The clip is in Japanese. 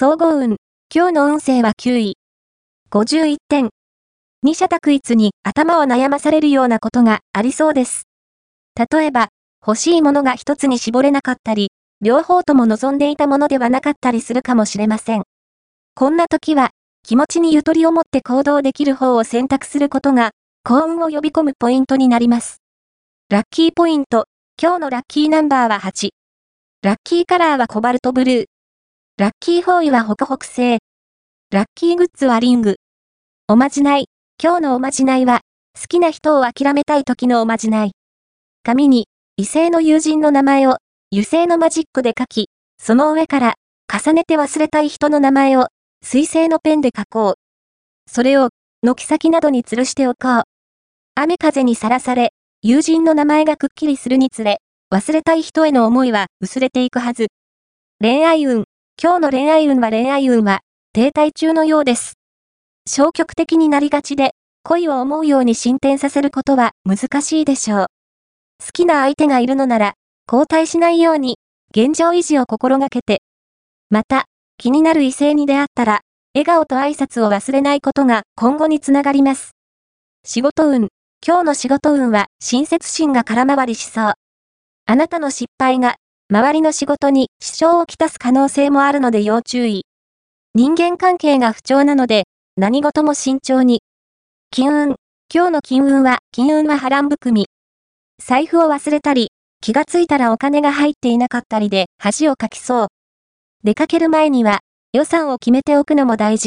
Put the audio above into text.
総合運。今日の運勢は9位。51点。二者択一に頭を悩まされるようなことがありそうです。例えば、欲しいものが一つに絞れなかったり、両方とも望んでいたものではなかったりするかもしれません。こんな時は、気持ちにゆとりを持って行動できる方を選択することが、幸運を呼び込むポイントになります。ラッキーポイント。今日のラッキーナンバーは8。ラッキーカラーはコバルトブルー。ラッキーフォーイはホクホク製。ラッキーグッズはリング。おまじない。今日のおまじないは、好きな人を諦めたい時のおまじない。紙に、異性の友人の名前を、油性のマジックで書き、その上から、重ねて忘れたい人の名前を、水性のペンで書こう。それを、軒先などに吊るしておこう。雨風にさらされ、友人の名前がくっきりするにつれ、忘れたい人への思いは薄れていくはず。恋愛運。今日の恋愛運は恋愛運は、停滞中のようです。消極的になりがちで、恋を思うように進展させることは難しいでしょう。好きな相手がいるのなら、交代しないように、現状維持を心がけて。また、気になる異性に出会ったら、笑顔と挨拶を忘れないことが今後につながります。仕事運。今日の仕事運は親切心が空回りしそう。あなたの失敗が、周りの仕事に支障をきたす可能性もあるので要注意。人間関係が不調なので、何事も慎重に。金運。今日の金運は、金運は波乱含み。財布を忘れたり、気がついたらお金が入っていなかったりで恥をかきそう。出かける前には予算を決めておくのも大事。